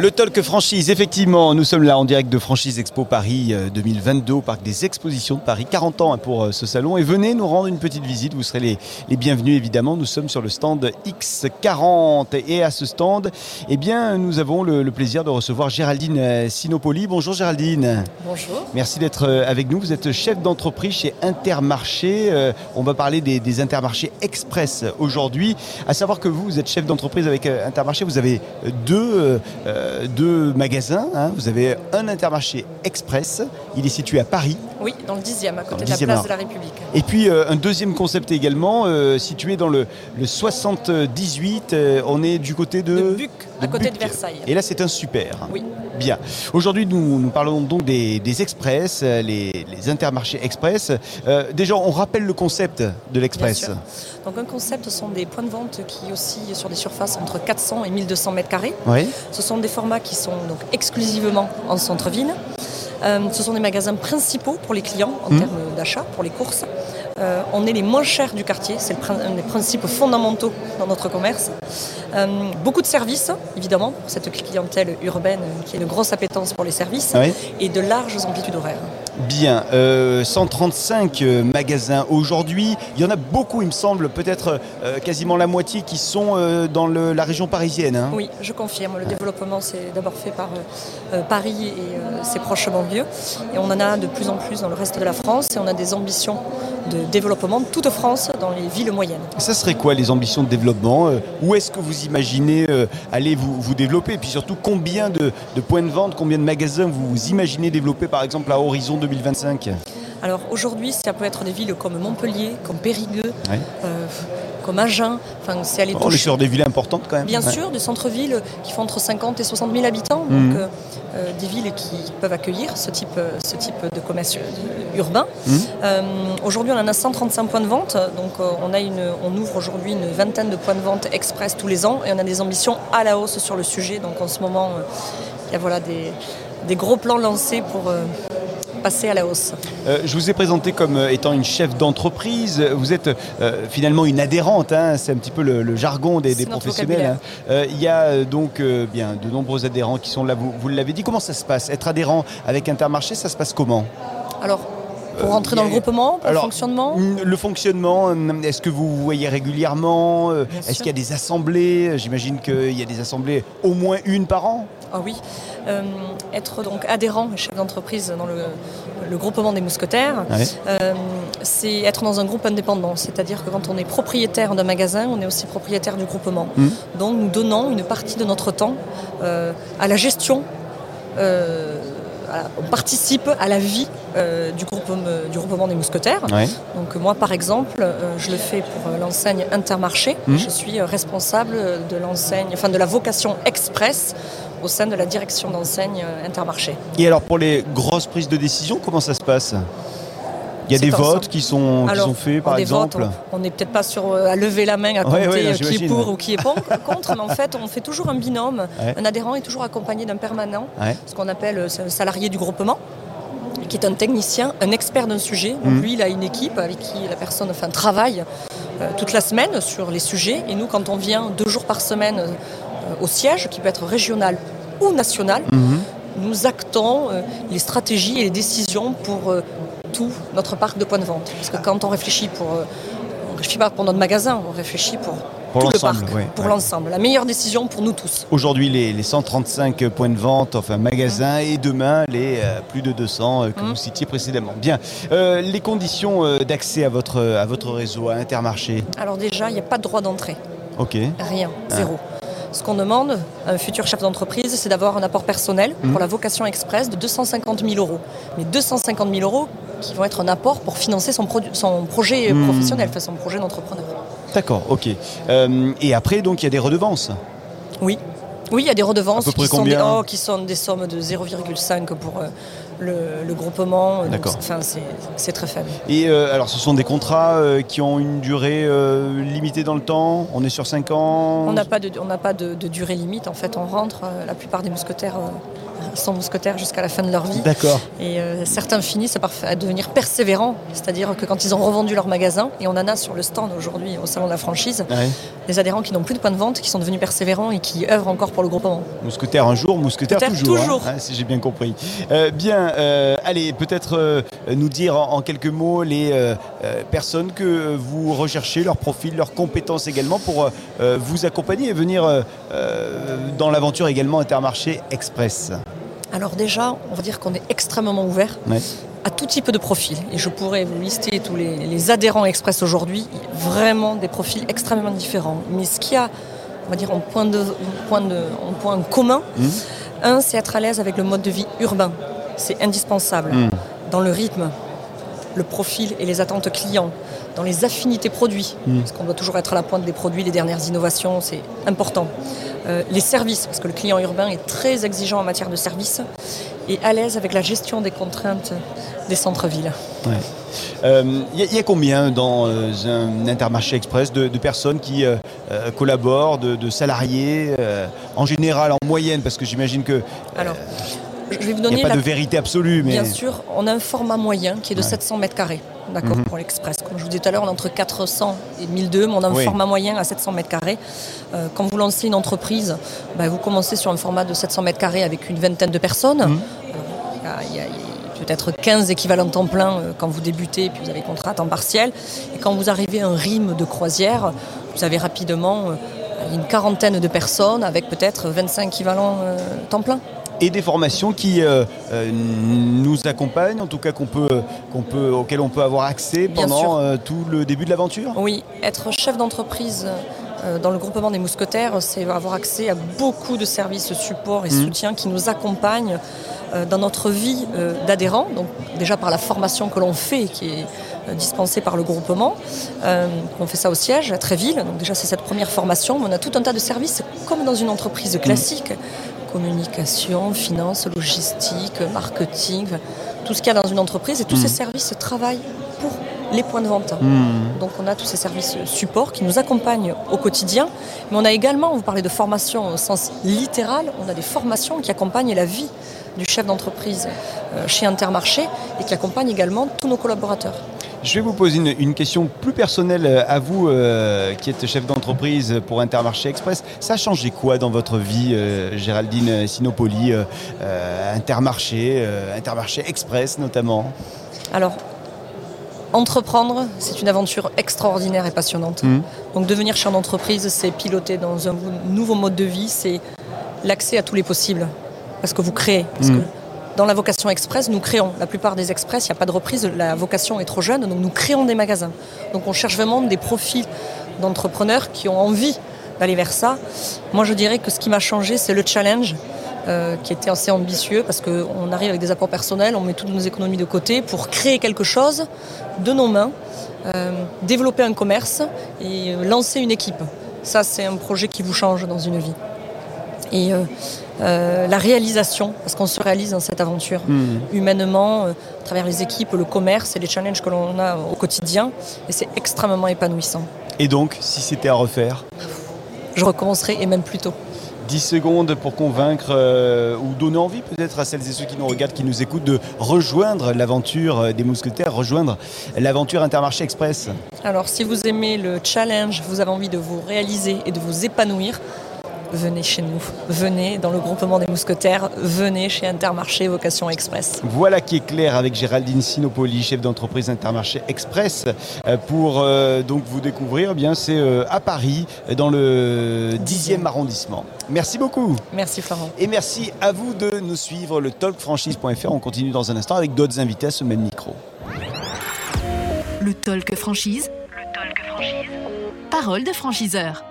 Le Talk Franchise, effectivement, nous sommes là en direct de Franchise Expo Paris euh, 2022 au Parc des Expositions de Paris. 40 ans hein, pour euh, ce salon et venez nous rendre une petite visite, vous serez les, les bienvenus évidemment. Nous sommes sur le stand X40 et à ce stand, eh bien, nous avons le, le plaisir de recevoir Géraldine euh, Sinopoli. Bonjour Géraldine. Bonjour. Merci d'être euh, avec nous. Vous êtes chef d'entreprise chez Intermarché. Euh, On va parler des, des Intermarchés Express aujourd'hui. À savoir que vous, vous êtes chef d'entreprise avec euh, Intermarché. Vous avez deux, euh, euh, deux magasins. hein. Vous avez un Intermarché Express. Il est situé à Paris. Oui, dans le 10e, à côté de la 10e place de la République. Et puis euh, un deuxième concept également, euh, situé dans le, le 78. euh, on est du côté de... De Buc, à de côté Buc. de Versailles. Et là, c'est un super. Oui. Bien. Aujourd'hui, nous, nous parlons donc des, des express, les, les intermarchés express. Déjà, on rappelle le concept de l'express. Donc un concept, ce sont des points de vente qui oscillent sur des surfaces entre 400 et 1200 mètres carrés. Oui. Ce sont des formats qui sont donc exclusivement en centre-ville. Euh, ce sont des magasins principaux pour les clients en Mhm. termes d'achat, pour les courses. Euh, on est les moins chers du quartier, c'est un des principes fondamentaux dans notre commerce. Euh, beaucoup de services, évidemment, pour cette clientèle urbaine qui a une grosse appétence pour les services, Oui. et de larges amplitudes horaires. Bien. Euh, 135 euh, magasins aujourd'hui. Il y en a beaucoup, il me semble, peut-être euh, quasiment la moitié qui sont euh, dans le- la région parisienne. hein. Oui, je confirme. Le développement, c'est d'abord fait par euh, euh, Paris et euh, ses proches banlieues. Et on en a de plus en plus dans le reste de la France. Et on a des ambitions de développement de toute France dans les villes moyennes. Ça serait quoi les ambitions de développement Euh, Où est-ce que vous imaginez euh, aller vous, vous développer? Et puis surtout, combien de, de points de vente, combien de magasins vous imaginez développer par exemple à horizon 2025 Alors aujourd'hui, ça peut être des villes comme Montpellier, comme Périgueux, euh, comme Agen. Enfin, c'est aller On est toucher- sur des villes importantes quand même. Bien Ouais. sûr, des centres-villes qui font entre 50 et 60 000 habitants, Mhm. donc euh, euh, des villes qui peuvent accueillir ce type, ce type de commerce urbain. Mhm. Euh, aujourd'hui, on en a 135 points de vente, donc on, a une, on ouvre aujourd'hui une vingtaine de points de vente express tous les ans et on a des ambitions à la hausse sur le sujet. Donc en ce moment, il y a voilà, des, des gros plans lancés pour passer à la hausse. Euh, je vous ai présenté comme euh, étant une chef d'entreprise. Vous êtes euh, finalement une adhérente. hein. C'est un petit peu le, le jargon des, professionnels. hein. Euh, Il y a donc bien de nombreux adhérents qui sont là. Vous, vous l'avez dit. Comment ça se passe Être adhérent avec Intermarché, ça se passe comment? Alors, pour Euh, rentrer dans le groupement, pour Alors, le fonctionnement Le fonctionnement, euh, est-ce que vous vous voyez régulièrement Euh, Est-ce qu'il y a des assemblées J'imagine qu'il y a des assemblées au moins une par an? Ah oui, Euh, être donc adhérent et chef d'entreprise dans le, le groupement des mousquetaires, euh, c'est être dans un groupe indépendant. C'est-à-dire que quand on est propriétaire d'un magasin, on est aussi propriétaire du groupement. Mhm. Donc nous donnons une partie de notre temps euh, à la gestion. euh, on participe à la vie euh, du, groupement, du groupement des mousquetaires. Ouais. Donc moi, par exemple, euh, je le fais pour euh, l'enseigne Intermarché. Mhm. Je suis euh, responsable de l'enseigne, enfin de la vocation express au sein de la direction d'enseigne euh, Intermarché. Et alors pour les grosses prises de décision, comment ça se passe? Il y a des ensemble. votes qui sont, qui Alors, sont faits par des exemple? votes, on n'est peut-être pas sur euh, à lever la main à compter ouais, euh, qui est pour ou qui est contre, mais en fait, on fait toujours un binôme. Ouais. Un adhérent est toujours accompagné d'un permanent, ce qu'on appelle euh, salarié du groupement qui est un technicien, un expert d'un sujet. Donc Mhm. lui, il a une équipe avec qui la personne enfin, travaille euh, toute la semaine sur les sujets. Et nous, quand on vient deux jours par semaine euh, au siège, qui peut être régional ou national, Mhm. nous actons euh, les stratégies et les décisions pour tout notre parc de points de vente. Parce que quand on réfléchit pour... on ne réfléchit pas pour notre magasin, on réfléchit pour, Pour tout le l'ensemble, parc, ouais, pour ouais. l'ensemble. La meilleure décision pour nous tous. Aujourd'hui, les, les 135 points de vente, enfin magasins, et demain, les euh, plus de 200 euh, que Mhm. vous citiez précédemment. Bien. Euh, les conditions d'accès à votre, à votre réseau, à Intermarché? Alors déjà, il n'y a pas de droit d'entrée. Ok. Rien, Ah. zéro. Ce qu'on demande à un futur chef d'entreprise, c'est d'avoir un apport personnel Mhm. pour la vocation express de 250 000 euros. Mais 250 000 euros qui vont être un apport pour financer son, projet professionnel, enfin son projet d'entrepreneur. D'accord, ok. Euh, et après, donc, il y a des redevances. Oui. Oui, il y a des redevances qui, sont des, oh, qui sont des sommes de 0,5 pour euh, le, le groupement. D'accord. Enfin, c'est très faible. Et euh, alors, ce sont des contrats euh, qui ont une durée limitée dans le temps? On est sur 5 ans? On n'a pas, de, on n'a pas de, de durée limite. En fait, on rentre. la plupart des mousquetaires euh, sont mousquetaires jusqu'à la fin de leur vie. D'accord. Et euh, certains finissent par à devenir persévérants, c'est-à-dire que quand ils ont revendu leur magasin, et on en a sur le stand aujourd'hui au salon de la franchise, Ouais. des adhérents qui n'ont plus de point de vente, qui sont devenus persévérants et qui œuvrent encore pour le groupement. Mousquetaire un jour, mousquetaire Mousquetaire toujours. toujours. hein, si j'ai bien compris. Euh, bien, euh, allez, peut-être nous dire en, en quelques mots les personnes que vous recherchez, leur profil, leurs compétences également pour vous accompagner et venir dans l'aventure également Intermarché Express. Alors déjà, on va dire qu'on est extrêmement ouvert Ouais. à tout type de profil. Et je pourrais vous lister tous les, les adhérents Express aujourd'hui, vraiment des profils extrêmement différents. Mais ce qu'il y a, on va dire, en point, de, en point, de, en point commun, Mhm. un, c'est être à l'aise avec le mode de vie urbain. C'est indispensable. Mhm. Dans le rythme, le profil et les attentes clients, dans les affinités produits, Mhm. parce qu'on doit toujours être à la pointe des produits, les dernières innovations, c'est important. Euh, les services, parce que le client urbain est très exigeant en matière de services, et à l'aise avec la gestion des contraintes des centres-villes. Il Euh, y, a- y a combien dans euh, un Intermarché Express de, de personnes qui euh, collaborent, de, de salariés, en général, en moyenne, parce que j'imagine que Alors, je vais vous il donner n'y a pas la de vérité absolue, mais Bien sûr, on a un format moyen qui est de Ouais. 700 mètres carrés, d'accord, Mhm. pour l'Express. Comme je vous disais tout à l'heure, on est entre 400 et 1002, mais on a un Oui. format moyen à 700 mètres carrés. Euh, quand vous lancez une entreprise, ben, vous commencez sur un format de 700 mètres carrés avec une vingtaine de personnes. Mhm. Alors, Il y a, il y a- il y a peut-être 15 équivalents temps plein euh, quand vous débutez, et puis vous avez contrat à temps partiel. Et quand vous arrivez à un rythme de croisière, vous avez rapidement euh, une quarantaine de personnes avec peut-être 25 équivalents euh, temps plein. Et des formations qui euh, euh, nous accompagnent, en tout cas qu'on peut, qu'on peut, auxquelles on peut avoir accès pendant euh, tout le début de l'aventure. Oui, être chef d'entreprise dans le groupement des mousquetaires, c'est avoir accès à beaucoup de services support et Mhm. soutien qui nous accompagnent dans notre vie d'adhérents, donc déjà par la formation que l'on fait, qui est dispensée par le groupement. Euh, on fait ça au siège, à Tréville, donc déjà c'est cette première formation, mais on a tout un tas de services comme dans une entreprise classique. Communication, finance, logistique, marketing, tout ce qu'il y a dans une entreprise et tous ces services travaillent pour les points de vente. Hmm. Donc on a tous ces services support qui nous accompagnent au quotidien, mais on a également, vous parlez de formation au sens littéral, on a des formations qui accompagnent la vie du chef d'entreprise euh, chez Intermarché et qui accompagnent également tous nos collaborateurs. Je vais vous poser une, une question plus personnelle euh, à vous, euh, qui êtes chef d'entreprise pour Intermarché Express. Ça a changé quoi dans votre vie, euh, Géraldine Sinopoli, euh, Intermarché, Intermarché Express notamment? Alors, entreprendre, c'est une aventure extraordinaire et passionnante. Mhm. Donc devenir chef d'entreprise, c'est piloter dans un nouveau mode de vie, c'est l'accès à tous les possibles. Parce que vous créez. Parce que dans la vocation express, nous créons. La plupart des express, il n'y a pas de reprise, la vocation est trop jeune, donc nous créons des magasins. Donc on cherche vraiment des profils d'entrepreneurs qui ont envie d'aller vers ça. Moi je dirais que ce qui m'a changé, c'est le challenge. euh, qui était assez ambitieux parce qu'on arrive avec des apports personnels, on met toutes nos économies de côté pour créer quelque chose de nos mains, euh, développer un commerce et lancer une équipe. Ça, c'est un projet qui vous change dans une vie. Et euh, euh, la réalisation, parce qu'on se réalise dans cette aventure, Hmm. humainement, euh, à travers les équipes, le commerce et les challenges que l'on a au quotidien, et c'est extrêmement épanouissant. Et donc, si c'était à refaire Je recommencerai et même plus tôt. 10 secondes pour convaincre euh, ou donner envie peut-être à celles et ceux qui nous regardent, qui nous écoutent, de rejoindre l'aventure des mousquetaires, rejoindre l'aventure Intermarché Express. Alors, si vous aimez le challenge, vous avez envie de vous réaliser et de vous épanouir, venez chez nous. Venez dans le groupement des mousquetaires, venez chez Intermarché Vocation Express. Voilà qui est clair avec Géraldine Sinopoli, chef d'entreprise Intermarché Express. Euh, Pour euh, donc vous découvrir, eh bien c'est euh, à Paris, dans le 10e arrondissement. Merci beaucoup. Merci Florent. Et merci à vous de nous suivre, le talkfranchise.fr. On continue dans un instant avec d'autres invités à ce même micro. Le talk franchise. Le talk franchise. Parole de franchiseur.